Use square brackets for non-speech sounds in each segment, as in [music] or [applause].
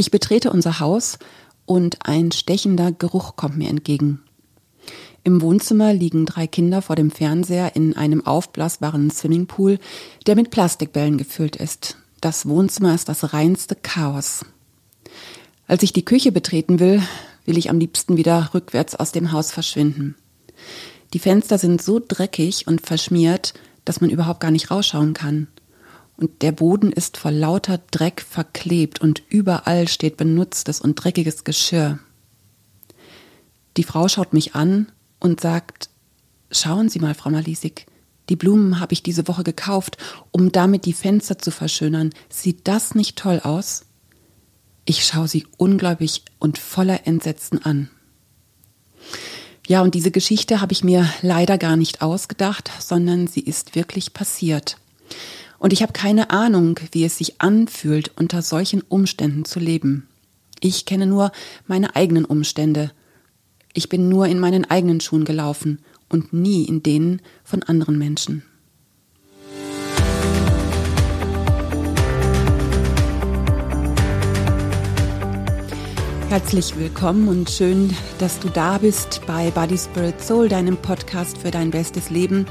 Ich betrete unser Haus und ein stechender Geruch kommt mir entgegen. Im Wohnzimmer liegen drei Kinder vor dem Fernseher in einem aufblasbaren Swimmingpool, der mit Plastikbällen gefüllt ist. Das Wohnzimmer ist das reinste Chaos. Als ich die Küche betreten will, will ich am liebsten wieder rückwärts aus dem Haus verschwinden. Die Fenster sind so dreckig und verschmiert, dass man überhaupt gar nicht rausschauen kann. Und der Boden ist vor lauter Dreck verklebt und überall steht benutztes und dreckiges Geschirr. Die Frau schaut mich an und sagt, schauen Sie mal, Frau Malisik, die Blumen habe ich diese Woche gekauft, um damit die Fenster zu verschönern. Sieht das nicht toll aus? Ich schaue sie ungläubig und voller Entsetzen an. Ja, und diese Geschichte habe ich mir leider gar nicht ausgedacht, sondern sie ist wirklich passiert. Und ich habe keine Ahnung, wie es sich anfühlt, unter solchen Umständen zu leben. Ich kenne nur meine eigenen Umstände. Ich bin nur in meinen eigenen Schuhen gelaufen und nie in denen von anderen Menschen. Herzlich willkommen und schön, dass du da bist bei Body Spirit Soul, deinem Podcast für dein bestes Leben.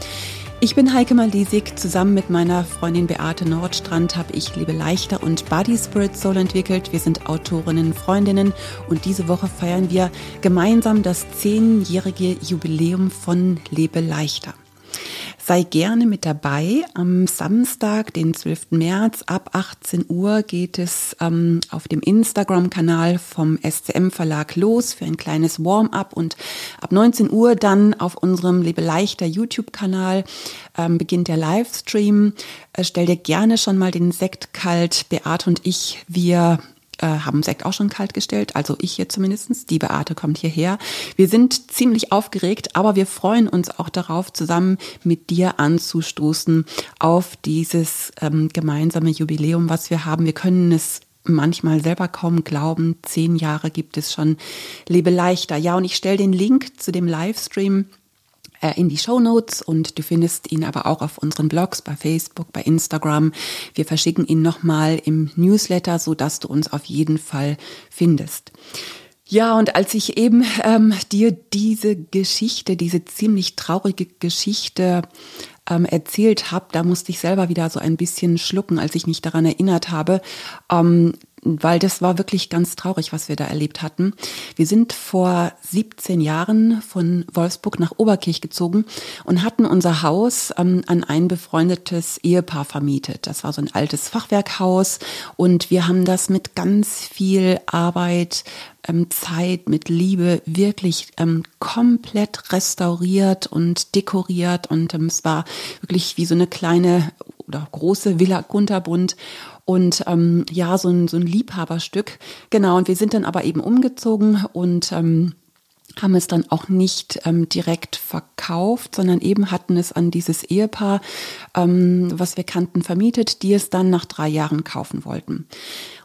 Ich bin Heike Malisik. Zusammen mit meiner Freundin Beate Nordstrand habe ich Liebe Leichter und Body Spirit Soul entwickelt. Wir sind Autorinnen, Freundinnen und diese Woche feiern wir gemeinsam das zehnjährige Jubiläum von Lebe Leichter. Sei gerne mit dabei. Am Samstag, den 12. März ab 18 Uhr geht es ähm, auf dem Instagram-Kanal vom SCM Verlag los für ein kleines Warm-up und ab 19 Uhr dann auf unserem Lebe leichter YouTube-Kanal ähm, beginnt der Livestream. Äh, stell dir gerne schon mal den Sekt kalt. Beate und ich, wir äh, haben Sekt auch schon kalt gestellt, also ich hier zumindestens. Die Beate kommt hierher. Wir sind ziemlich aufgeregt, aber wir freuen uns auch darauf, zusammen mit dir anzustoßen auf dieses ähm, gemeinsame Jubiläum, was wir haben. Wir können es manchmal selber kaum glauben. Zehn Jahre gibt es schon. Lebe leichter. Ja, und ich stelle den Link zu dem Livestream in die Show Notes und du findest ihn aber auch auf unseren Blogs bei Facebook, bei Instagram. Wir verschicken ihn nochmal im Newsletter, so dass du uns auf jeden Fall findest. Ja, und als ich eben ähm, dir diese Geschichte, diese ziemlich traurige Geschichte ähm, erzählt habe, da musste ich selber wieder so ein bisschen schlucken, als ich mich daran erinnert habe, ähm, weil das war wirklich ganz traurig, was wir da erlebt hatten. Wir sind vor 17 Jahren von Wolfsburg nach Oberkirch gezogen und hatten unser Haus ähm, an ein befreundetes Ehepaar vermietet. Das war so ein altes Fachwerkhaus und wir haben das mit ganz viel Arbeit, ähm, Zeit, mit Liebe wirklich ähm, komplett restauriert und dekoriert und ähm, es war wirklich wie so eine kleine oder große Villa Kunterbund und ähm, ja, so ein, so ein Liebhaberstück. Genau, und wir sind dann aber eben umgezogen und ähm, haben es dann auch nicht ähm, direkt verkauft, sondern eben hatten es an dieses Ehepaar, ähm, was wir kannten, vermietet, die es dann nach drei Jahren kaufen wollten.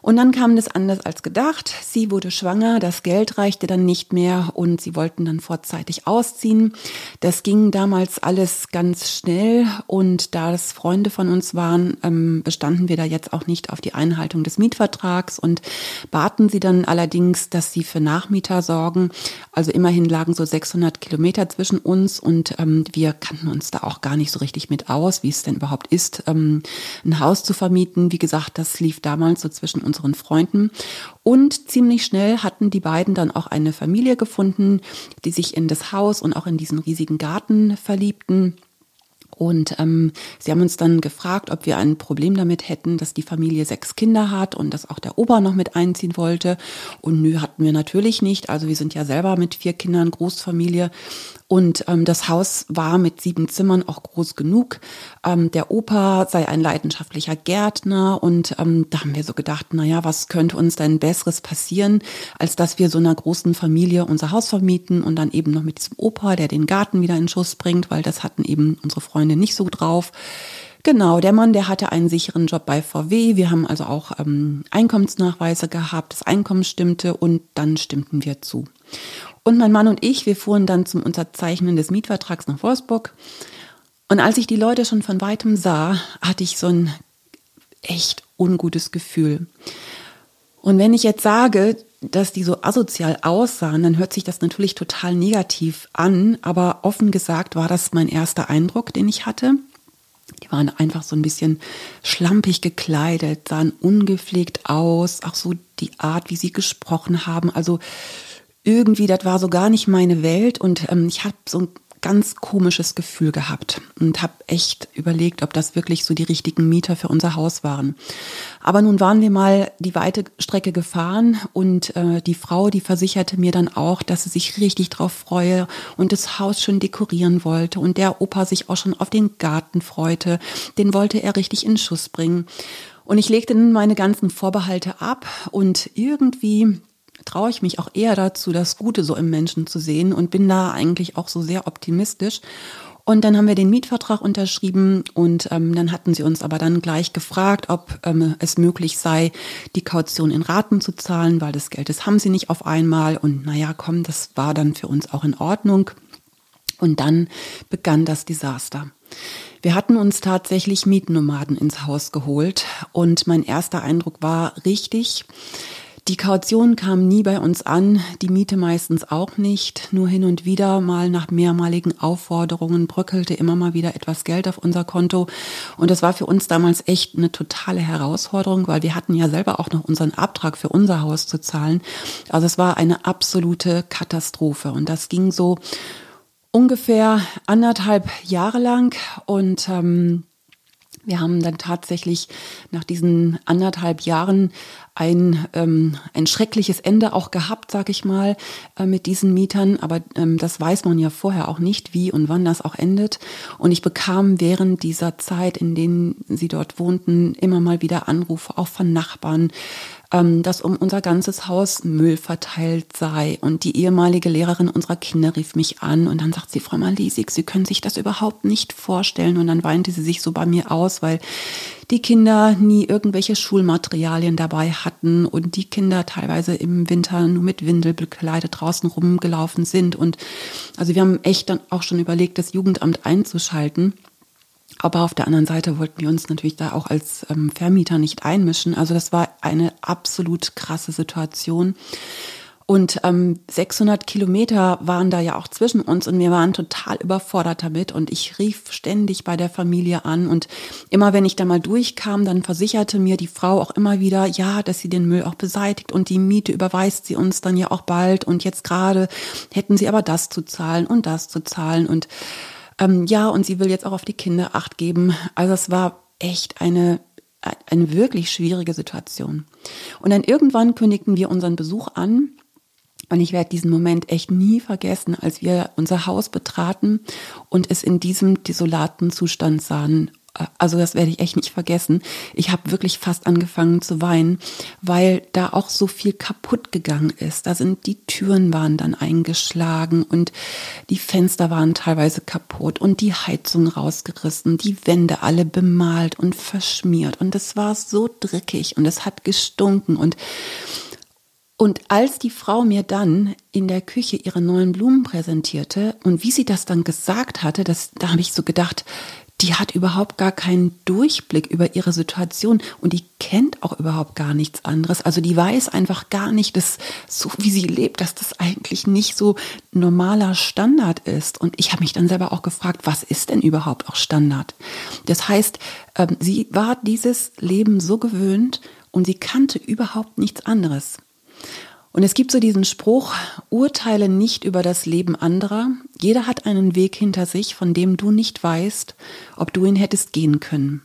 Und dann kam das anders als gedacht. Sie wurde schwanger, das Geld reichte dann nicht mehr und sie wollten dann vorzeitig ausziehen. Das ging damals alles ganz schnell und da es Freunde von uns waren, ähm, bestanden wir da jetzt auch nicht auf die Einhaltung des Mietvertrags und baten sie dann allerdings, dass sie für Nachmieter sorgen. Also immerhin lagen so 600 Kilometer zwischen uns und ähm, wir kannten uns da auch gar nicht so richtig mit aus, wie es denn überhaupt ist, ähm, ein Haus zu vermieten. Wie gesagt, das lief damals so zwischen uns unseren Freunden. Und ziemlich schnell hatten die beiden dann auch eine Familie gefunden, die sich in das Haus und auch in diesen riesigen Garten verliebten. Und ähm, sie haben uns dann gefragt, ob wir ein Problem damit hätten, dass die Familie sechs Kinder hat und dass auch der Opa noch mit einziehen wollte. Und nö, hatten wir natürlich nicht. Also wir sind ja selber mit vier Kindern Großfamilie. Und ähm, das Haus war mit sieben Zimmern auch groß genug. Ähm, der Opa sei ein leidenschaftlicher Gärtner. Und ähm, da haben wir so gedacht, na ja, was könnte uns denn Besseres passieren, als dass wir so einer großen Familie unser Haus vermieten und dann eben noch mit diesem Opa, der den Garten wieder in Schuss bringt, weil das hatten eben unsere Freunde nicht so drauf. Genau, der Mann, der hatte einen sicheren Job bei VW. Wir haben also auch ähm, Einkommensnachweise gehabt. Das Einkommen stimmte und dann stimmten wir zu. Und mein Mann und ich, wir fuhren dann zum Unterzeichnen des Mietvertrags nach Wolfsburg. Und als ich die Leute schon von weitem sah, hatte ich so ein echt ungutes Gefühl. Und wenn ich jetzt sage, dass die so asozial aussahen, dann hört sich das natürlich total negativ an, aber offen gesagt war das mein erster Eindruck, den ich hatte. Die waren einfach so ein bisschen schlampig gekleidet, sahen ungepflegt aus, auch so die Art, wie sie gesprochen haben. Also irgendwie, das war so gar nicht meine Welt und ähm, ich habe so ein ganz komisches Gefühl gehabt und habe echt überlegt, ob das wirklich so die richtigen Mieter für unser Haus waren. Aber nun waren wir mal die weite Strecke gefahren und äh, die Frau, die versicherte mir dann auch, dass sie sich richtig drauf freue und das Haus schon dekorieren wollte und der Opa sich auch schon auf den Garten freute. Den wollte er richtig in Schuss bringen. Und ich legte nun meine ganzen Vorbehalte ab und irgendwie traue ich mich auch eher dazu, das Gute so im Menschen zu sehen und bin da eigentlich auch so sehr optimistisch. Und dann haben wir den Mietvertrag unterschrieben und ähm, dann hatten sie uns aber dann gleich gefragt, ob ähm, es möglich sei, die Kaution in Raten zu zahlen, weil das Geld, das haben sie nicht auf einmal. Und naja, komm, das war dann für uns auch in Ordnung. Und dann begann das Desaster. Wir hatten uns tatsächlich Mietnomaden ins Haus geholt und mein erster Eindruck war richtig. Die Kaution kam nie bei uns an, die Miete meistens auch nicht. Nur hin und wieder mal nach mehrmaligen Aufforderungen bröckelte immer mal wieder etwas Geld auf unser Konto. Und das war für uns damals echt eine totale Herausforderung, weil wir hatten ja selber auch noch unseren Abtrag für unser Haus zu zahlen. Also es war eine absolute Katastrophe. Und das ging so ungefähr anderthalb Jahre lang. Und ähm, wir haben dann tatsächlich nach diesen anderthalb Jahren ein, ähm, ein schreckliches Ende auch gehabt, sag ich mal, äh, mit diesen Mietern. Aber ähm, das weiß man ja vorher auch nicht, wie und wann das auch endet. Und ich bekam während dieser Zeit, in denen sie dort wohnten, immer mal wieder Anrufe, auch von Nachbarn, dass um unser ganzes Haus Müll verteilt sei. Und die ehemalige Lehrerin unserer Kinder rief mich an und dann sagt sie, Frau Malisik, Sie können sich das überhaupt nicht vorstellen. Und dann weinte sie sich so bei mir aus, weil die Kinder nie irgendwelche Schulmaterialien dabei hatten und die Kinder teilweise im Winter nur mit Windel bekleidet draußen rumgelaufen sind. Und also wir haben echt dann auch schon überlegt, das Jugendamt einzuschalten. Aber auf der anderen Seite wollten wir uns natürlich da auch als ähm, Vermieter nicht einmischen. Also das war eine absolut krasse Situation. Und ähm, 600 Kilometer waren da ja auch zwischen uns und wir waren total überfordert damit. Und ich rief ständig bei der Familie an und immer wenn ich da mal durchkam, dann versicherte mir die Frau auch immer wieder, ja, dass sie den Müll auch beseitigt und die Miete überweist sie uns dann ja auch bald. Und jetzt gerade hätten sie aber das zu zahlen und das zu zahlen und ähm, ja, und sie will jetzt auch auf die Kinder acht geben. Also es war echt eine, eine wirklich schwierige Situation. Und dann irgendwann kündigten wir unseren Besuch an. Und ich werde diesen Moment echt nie vergessen, als wir unser Haus betraten und es in diesem desolaten Zustand sahen also das werde ich echt nicht vergessen. Ich habe wirklich fast angefangen zu weinen, weil da auch so viel kaputt gegangen ist. Da sind die Türen waren dann eingeschlagen und die Fenster waren teilweise kaputt und die Heizung rausgerissen, die Wände alle bemalt und verschmiert und es war so dreckig und es hat gestunken und und als die Frau mir dann in der Küche ihre neuen Blumen präsentierte und wie sie das dann gesagt hatte, das, da habe ich so gedacht, die hat überhaupt gar keinen Durchblick über ihre Situation und die kennt auch überhaupt gar nichts anderes. Also die weiß einfach gar nicht, dass so wie sie lebt, dass das eigentlich nicht so normaler Standard ist. Und ich habe mich dann selber auch gefragt, was ist denn überhaupt auch Standard? Das heißt, ähm, sie war dieses Leben so gewöhnt und sie kannte überhaupt nichts anderes. Und es gibt so diesen Spruch, urteile nicht über das Leben anderer. Jeder hat einen Weg hinter sich, von dem du nicht weißt, ob du ihn hättest gehen können.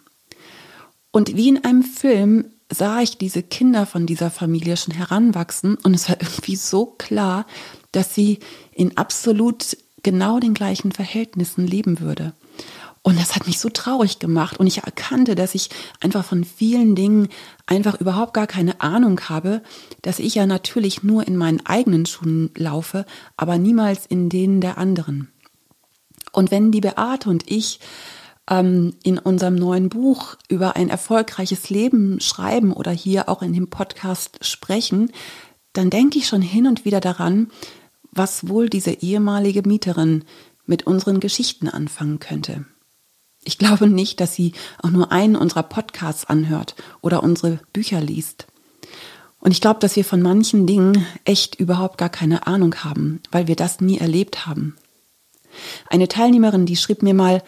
Und wie in einem Film sah ich diese Kinder von dieser Familie schon heranwachsen und es war irgendwie so klar, dass sie in absolut genau den gleichen Verhältnissen leben würde. Und das hat mich so traurig gemacht. Und ich erkannte, dass ich einfach von vielen Dingen einfach überhaupt gar keine Ahnung habe, dass ich ja natürlich nur in meinen eigenen Schuhen laufe, aber niemals in denen der anderen. Und wenn die Beate und ich ähm, in unserem neuen Buch über ein erfolgreiches Leben schreiben oder hier auch in dem Podcast sprechen, dann denke ich schon hin und wieder daran, was wohl diese ehemalige Mieterin mit unseren Geschichten anfangen könnte. Ich glaube nicht, dass sie auch nur einen unserer Podcasts anhört oder unsere Bücher liest. Und ich glaube, dass wir von manchen Dingen echt überhaupt gar keine Ahnung haben, weil wir das nie erlebt haben. Eine Teilnehmerin, die schrieb mir mal,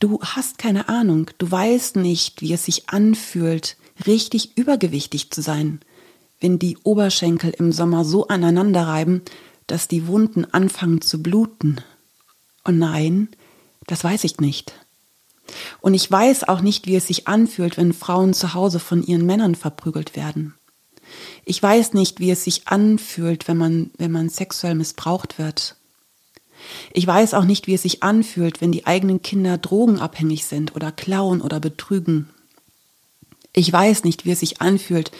du hast keine Ahnung, du weißt nicht, wie es sich anfühlt, richtig übergewichtig zu sein, wenn die Oberschenkel im Sommer so aneinander reiben, dass die Wunden anfangen zu bluten. Und nein, das weiß ich nicht. Und ich weiß auch nicht, wie es sich anfühlt, wenn Frauen zu Hause von ihren Männern verprügelt werden. Ich weiß nicht, wie es sich anfühlt, wenn man, wenn man sexuell missbraucht wird. Ich weiß auch nicht, wie es sich anfühlt, wenn die eigenen Kinder drogenabhängig sind oder klauen oder betrügen. Ich weiß nicht, wie es sich anfühlt,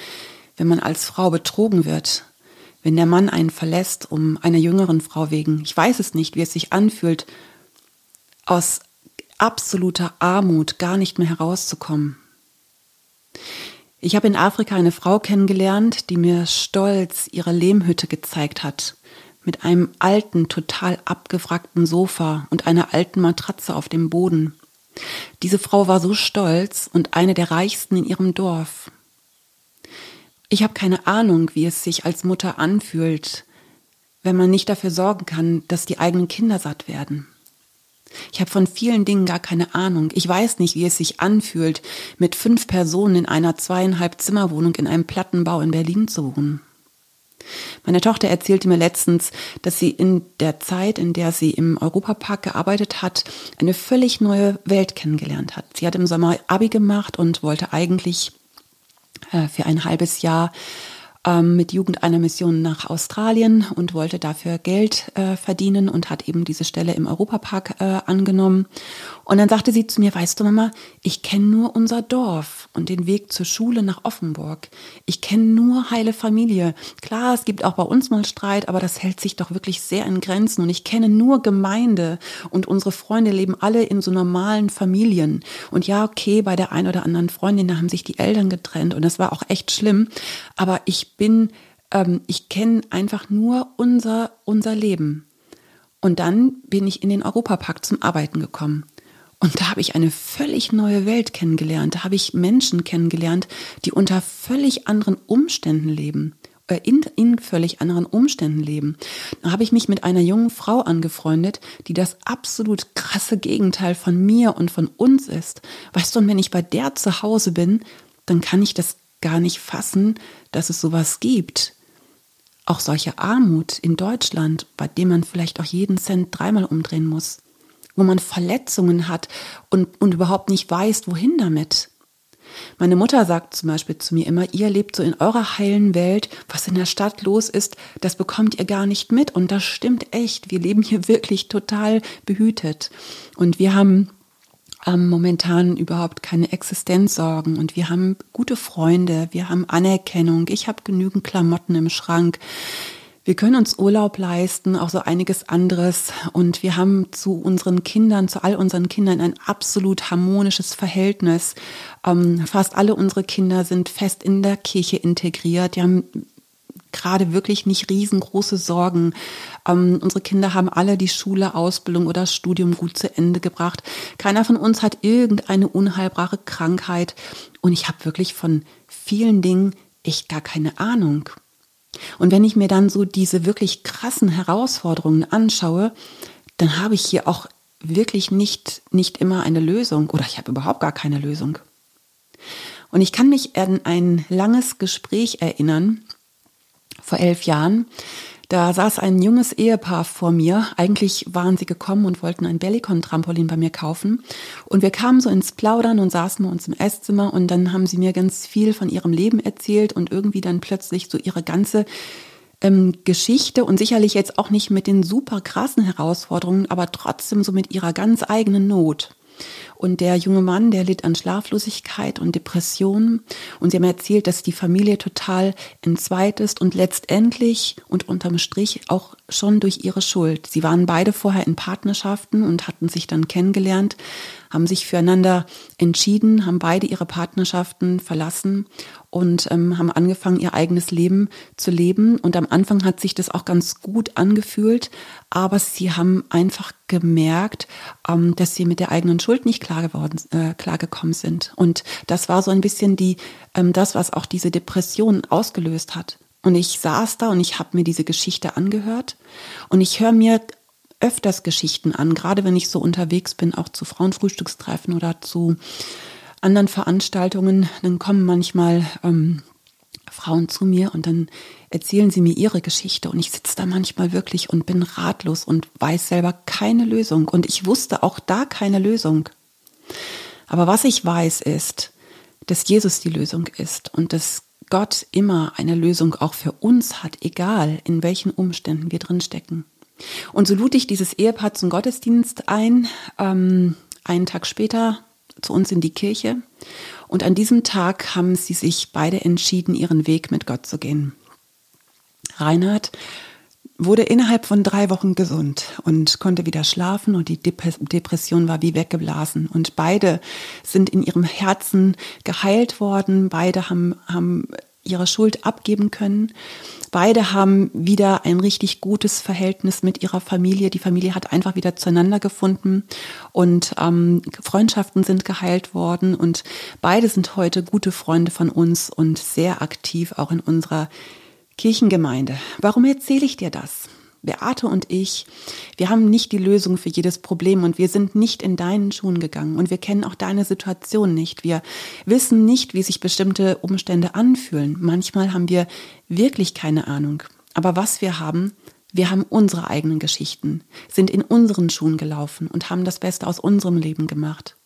wenn man als Frau betrogen wird, wenn der Mann einen verlässt, um einer jüngeren Frau wegen. Ich weiß es nicht, wie es sich anfühlt, aus absoluter Armut gar nicht mehr herauszukommen. Ich habe in Afrika eine Frau kennengelernt, die mir stolz ihre Lehmhütte gezeigt hat, mit einem alten, total abgewrackten Sofa und einer alten Matratze auf dem Boden. Diese Frau war so stolz und eine der reichsten in ihrem Dorf. Ich habe keine Ahnung, wie es sich als Mutter anfühlt, wenn man nicht dafür sorgen kann, dass die eigenen Kinder satt werden. Ich habe von vielen Dingen gar keine Ahnung. Ich weiß nicht, wie es sich anfühlt, mit fünf Personen in einer zweieinhalb Zimmerwohnung in einem Plattenbau in Berlin zu wohnen. Meine Tochter erzählte mir letztens, dass sie in der Zeit, in der sie im Europapark gearbeitet hat, eine völlig neue Welt kennengelernt hat. Sie hat im Sommer Abi gemacht und wollte eigentlich äh, für ein halbes Jahr ähm, mit Jugend einer Mission nach Australien und wollte dafür Geld äh, verdienen und hat eben diese Stelle im Europapark äh, angenommen. Und dann sagte sie zu mir, weißt du Mama, ich kenne nur unser Dorf und den Weg zur Schule nach Offenburg. Ich kenne nur heile Familie. Klar, es gibt auch bei uns mal Streit, aber das hält sich doch wirklich sehr in Grenzen. Und ich kenne nur Gemeinde und unsere Freunde leben alle in so normalen Familien. Und ja, okay, bei der einen oder anderen Freundin, da haben sich die Eltern getrennt und das war auch echt schlimm. Aber ich bin, ähm, ich kenne einfach nur unser, unser Leben. Und dann bin ich in den Europapark zum Arbeiten gekommen. Und da habe ich eine völlig neue Welt kennengelernt. Da habe ich Menschen kennengelernt, die unter völlig anderen Umständen leben. Äh, in, in völlig anderen Umständen leben. Da habe ich mich mit einer jungen Frau angefreundet, die das absolut krasse Gegenteil von mir und von uns ist. Weißt du, und wenn ich bei der zu Hause bin, dann kann ich das gar nicht fassen, dass es sowas gibt. Auch solche Armut in Deutschland, bei dem man vielleicht auch jeden Cent dreimal umdrehen muss wo man Verletzungen hat und, und überhaupt nicht weiß, wohin damit. Meine Mutter sagt zum Beispiel zu mir immer, ihr lebt so in eurer heilen Welt, was in der Stadt los ist, das bekommt ihr gar nicht mit. Und das stimmt echt. Wir leben hier [laughs] wirklich total behütet. Und wir haben ähm, momentan überhaupt keine Existenzsorgen und wir haben gute Freunde, wir haben Anerkennung, ich habe genügend Klamotten im Schrank. Wir können uns Urlaub leisten, auch so einiges anderes. Und wir haben zu unseren Kindern, zu all unseren Kindern ein absolut harmonisches Verhältnis. Ähm, fast alle unsere Kinder sind fest in der Kirche integriert. Die haben gerade wirklich nicht riesengroße Sorgen. Ähm, unsere Kinder haben alle die Schule, Ausbildung oder Studium gut zu Ende gebracht. Keiner von uns hat irgendeine unheilbare Krankheit. Und ich habe wirklich von vielen Dingen echt gar keine Ahnung. Und wenn ich mir dann so diese wirklich krassen Herausforderungen anschaue, dann habe ich hier auch wirklich nicht, nicht immer eine Lösung oder ich habe überhaupt gar keine Lösung. Und ich kann mich an ein langes Gespräch erinnern, vor elf Jahren, da saß ein junges Ehepaar vor mir. Eigentlich waren sie gekommen und wollten ein Bellicon-Trampolin bei mir kaufen. Und wir kamen so ins Plaudern und saßen bei uns im Esszimmer und dann haben sie mir ganz viel von ihrem Leben erzählt und irgendwie dann plötzlich so ihre ganze ähm, Geschichte und sicherlich jetzt auch nicht mit den super krassen Herausforderungen, aber trotzdem so mit ihrer ganz eigenen Not. Und der junge Mann, der litt an Schlaflosigkeit und Depressionen. Und sie haben erzählt, dass die Familie total entzweit ist und letztendlich und unterm Strich auch schon durch ihre Schuld. Sie waren beide vorher in Partnerschaften und hatten sich dann kennengelernt, haben sich füreinander entschieden, haben beide ihre Partnerschaften verlassen und ähm, haben angefangen, ihr eigenes Leben zu leben. Und am Anfang hat sich das auch ganz gut angefühlt, aber sie haben einfach gemerkt, ähm, dass sie mit der eigenen Schuld nicht klar geworden, äh, klar gekommen sind. Und das war so ein bisschen die, ähm, das, was auch diese Depression ausgelöst hat. Und ich saß da und ich habe mir diese Geschichte angehört und ich höre mir öfters Geschichten an, gerade wenn ich so unterwegs bin, auch zu Frauenfrühstückstreffen oder zu anderen Veranstaltungen, dann kommen manchmal ähm, Frauen zu mir und dann erzählen sie mir ihre Geschichte und ich sitze da manchmal wirklich und bin ratlos und weiß selber keine Lösung und ich wusste auch da keine Lösung. Aber was ich weiß ist, dass Jesus die Lösung ist und dass Gott immer eine Lösung auch für uns hat, egal in welchen Umständen wir drinstecken. Und so lud ich dieses Ehepaar zum Gottesdienst ein, ähm, einen Tag später zu uns in die Kirche. Und an diesem Tag haben sie sich beide entschieden, ihren Weg mit Gott zu gehen. Reinhard wurde innerhalb von drei Wochen gesund und konnte wieder schlafen und die Depression war wie weggeblasen. Und beide sind in ihrem Herzen geheilt worden. Beide haben, haben ihre Schuld abgeben können. Beide haben wieder ein richtig gutes Verhältnis mit ihrer Familie. Die Familie hat einfach wieder zueinander gefunden und ähm, Freundschaften sind geheilt worden und beide sind heute gute Freunde von uns und sehr aktiv auch in unserer Kirchengemeinde. Warum erzähle ich dir das? Beate und ich, wir haben nicht die Lösung für jedes Problem und wir sind nicht in deinen Schuhen gegangen und wir kennen auch deine Situation nicht. Wir wissen nicht, wie sich bestimmte Umstände anfühlen. Manchmal haben wir wirklich keine Ahnung. Aber was wir haben, wir haben unsere eigenen Geschichten, sind in unseren Schuhen gelaufen und haben das Beste aus unserem Leben gemacht.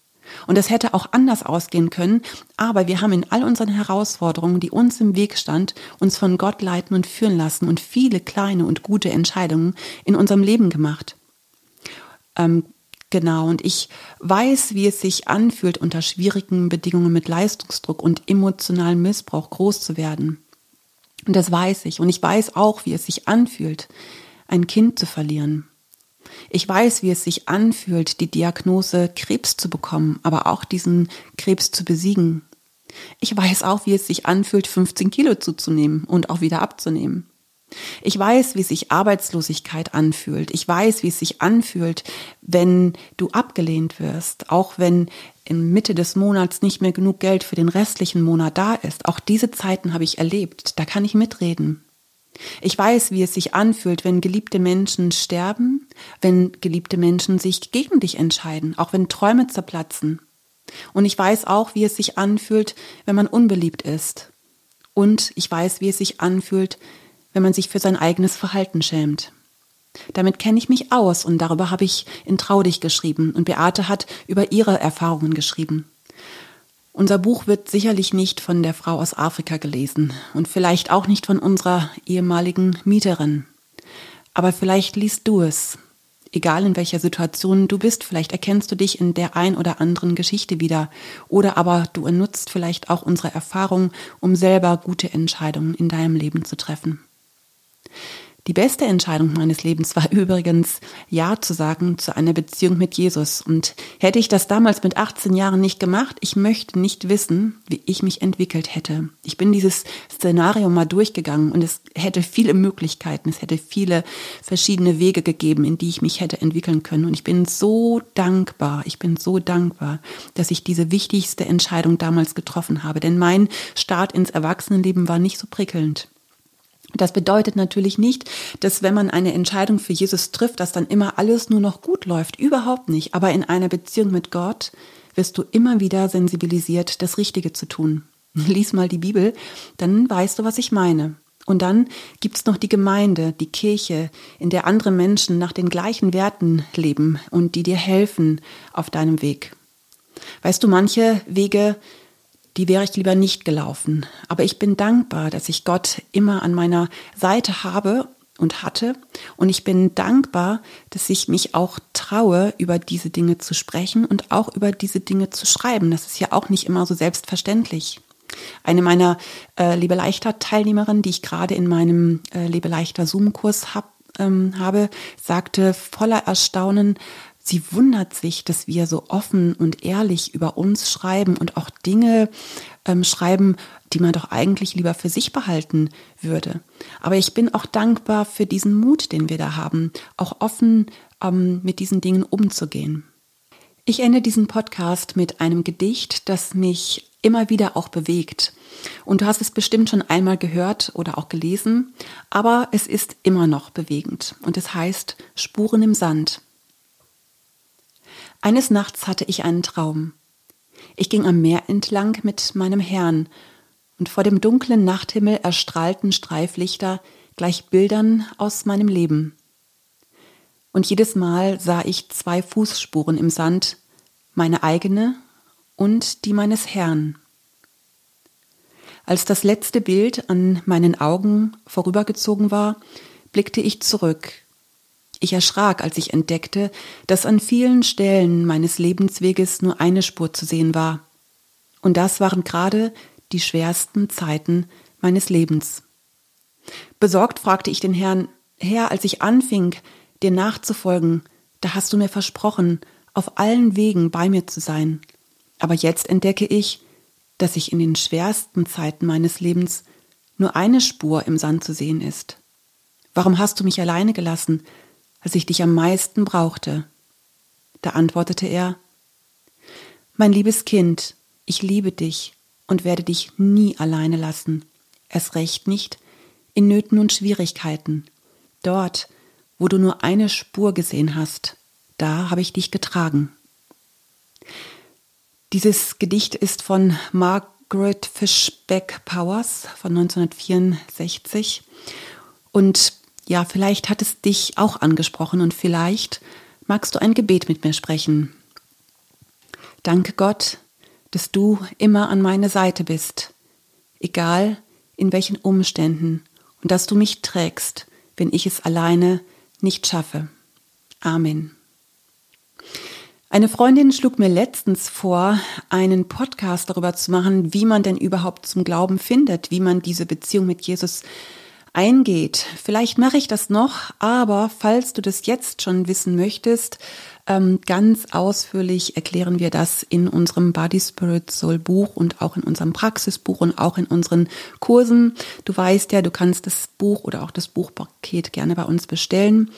Und es hätte auch anders ausgehen können, aber wir haben in all unseren Herausforderungen, die uns im Weg stand, uns von Gott leiten und führen lassen und viele kleine und gute Entscheidungen in unserem Leben gemacht. Ähm, genau, und ich weiß, wie es sich anfühlt, unter schwierigen Bedingungen mit Leistungsdruck und emotionalem Missbrauch groß zu werden. Und das weiß ich. Und ich weiß auch, wie es sich anfühlt, ein Kind zu verlieren. Ich weiß, wie es sich anfühlt, die Diagnose Krebs zu bekommen, aber auch diesen Krebs zu besiegen. Ich weiß auch, wie es sich anfühlt, 15 Kilo zuzunehmen und auch wieder abzunehmen. Ich weiß, wie sich Arbeitslosigkeit anfühlt. Ich weiß, wie es sich anfühlt, wenn du abgelehnt wirst, auch wenn in Mitte des Monats nicht mehr genug Geld für den restlichen Monat da ist. Auch diese Zeiten habe ich erlebt. Da kann ich mitreden. Ich weiß, wie es sich anfühlt, wenn geliebte Menschen sterben, wenn geliebte Menschen sich gegen dich entscheiden, auch wenn Träume zerplatzen. Und ich weiß auch, wie es sich anfühlt, wenn man unbeliebt ist. Und ich weiß, wie es sich anfühlt, wenn man sich für sein eigenes Verhalten schämt. Damit kenne ich mich aus und darüber habe ich in Traudig geschrieben und Beate hat über ihre Erfahrungen geschrieben. Unser Buch wird sicherlich nicht von der Frau aus Afrika gelesen und vielleicht auch nicht von unserer ehemaligen Mieterin. Aber vielleicht liest du es. Egal in welcher Situation du bist, vielleicht erkennst du dich in der ein oder anderen Geschichte wieder. Oder aber du nutzt vielleicht auch unsere Erfahrung, um selber gute Entscheidungen in deinem Leben zu treffen. Die beste Entscheidung meines Lebens war [laughs] übrigens, Ja zu sagen zu einer Beziehung mit Jesus. Und hätte ich das damals mit 18 Jahren nicht gemacht, ich möchte nicht wissen, wie ich mich entwickelt hätte. Ich bin dieses Szenario mal durchgegangen und es hätte viele Möglichkeiten, es hätte viele verschiedene Wege gegeben, in die ich mich hätte entwickeln können. Und ich bin so dankbar, ich bin so dankbar, dass ich diese wichtigste Entscheidung damals getroffen habe. Denn mein Start ins Erwachsenenleben war nicht so prickelnd. Das bedeutet natürlich nicht, dass wenn man eine Entscheidung für Jesus trifft, dass dann immer alles nur noch gut läuft. Überhaupt nicht. Aber in einer Beziehung mit Gott wirst du immer wieder sensibilisiert, das Richtige zu tun. [laughs] Lies mal die Bibel, dann weißt du, was ich meine. Und dann gibt's noch die Gemeinde, die Kirche, in der andere Menschen nach den gleichen Werten leben und die dir helfen auf deinem Weg. Weißt du, manche Wege die wäre ich lieber nicht gelaufen. Aber ich bin dankbar, dass ich Gott immer an meiner Seite habe und hatte. Und ich bin dankbar, dass ich mich auch traue, über diese Dinge zu sprechen und auch über diese Dinge zu schreiben. Das ist ja auch nicht immer so selbstverständlich. Eine meiner äh, Liebe leichter Teilnehmerinnen, die ich gerade in meinem äh, Liebe leichter Zoom-Kurs hab, ähm, habe, sagte voller Erstaunen, sie wundert sich, dass wir so offen und ehrlich über uns schreiben und auch Dinge ähm, schreiben, die man doch eigentlich lieber für sich behalten würde. Aber ich bin auch dankbar für diesen Mut, den wir da haben, auch offen ähm, mit diesen Dingen umzugehen. Ich ende diesen Podcast mit einem Gedicht, das mich immer wieder auch bewegt. Und du hast es bestimmt schon einmal gehört oder auch gelesen, aber es ist immer noch bewegend. Und es heißt Spuren im Sand. Eines Nachts hatte ich einen Traum. Ich ging am Meer entlang mit meinem Herrn, und vor dem dunklen Nachthimmel erstrahlten Streiflichter gleich Bildern aus meinem Leben. Und jedes Mal sah ich zwei Fußspuren im Sand, meine eigene und die meines Herrn. Als das letzte Bild an meinen Augen vorübergezogen war, blickte ich zurück ich erschrak, als ich entdeckte, dass an vielen Stellen meines Lebensweges nur eine Spur zu sehen war. Und das waren gerade die schwersten Zeiten meines Lebens. Besorgt fragte ich den Herrn, Herr, als ich anfing, dir nachzufolgen, da hast du mir versprochen, auf allen Wegen bei mir zu sein. Aber jetzt entdecke ich, dass ich in den schwersten Zeiten meines Lebens nur eine Spur im Sand zu sehen ist. Warum hast du mich alleine gelassen? Als ich dich am meisten brauchte. Da antwortete er, Mein liebes Kind, ich liebe dich und werde dich nie alleine lassen, erst recht nicht in Nöten und Schwierigkeiten. Dort, wo du nur eine Spur gesehen hast, da habe ich dich getragen. Dieses Gedicht ist von Margaret Fishback Powers von 1964 und ja, vielleicht hat es dich auch angesprochen und vielleicht magst du ein Gebet mit mir sprechen. Danke Gott, dass du immer an meiner Seite bist, egal in welchen Umständen, und dass du mich trägst, wenn ich es alleine nicht schaffe. Amen. Eine Freundin schlug mir letztens vor, einen Podcast darüber zu machen, wie man denn überhaupt zum Glauben findet, wie man diese Beziehung mit Jesus eingeht. Vielleicht mache ich das noch, aber falls du das jetzt schon wissen möchtest, ähm, ganz ausführlich erklären wir das in unserem Body Spirit Soul Buch und auch in unserem Praxisbuch und auch in unseren Kursen. Du weißt ja, du kannst das Buch oder auch das Buchpaket gerne bei uns bestellen.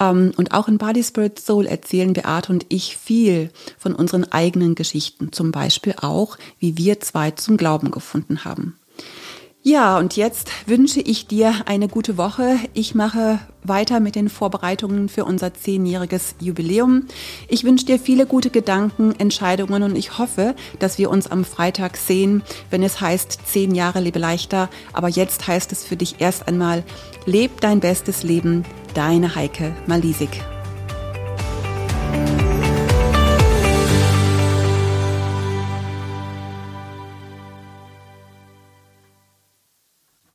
Ähm, und auch in Body Spirit Soul erzählen Beate und ich viel von unseren eigenen Geschichten. Zum Beispiel auch, wie wir zwei zum Glauben gefunden haben. Ja, und jetzt wünsche ich dir eine gute Woche. Ich mache weiter mit den Vorbereitungen für unser zehnjähriges Jubiläum. Ich wünsche dir viele gute Gedanken, Entscheidungen und ich hoffe, dass wir uns am Freitag sehen, wenn es heißt zehn Jahre lebe leichter. Aber jetzt heißt es für dich erst einmal, leb dein bestes Leben. Deine Heike Malisik.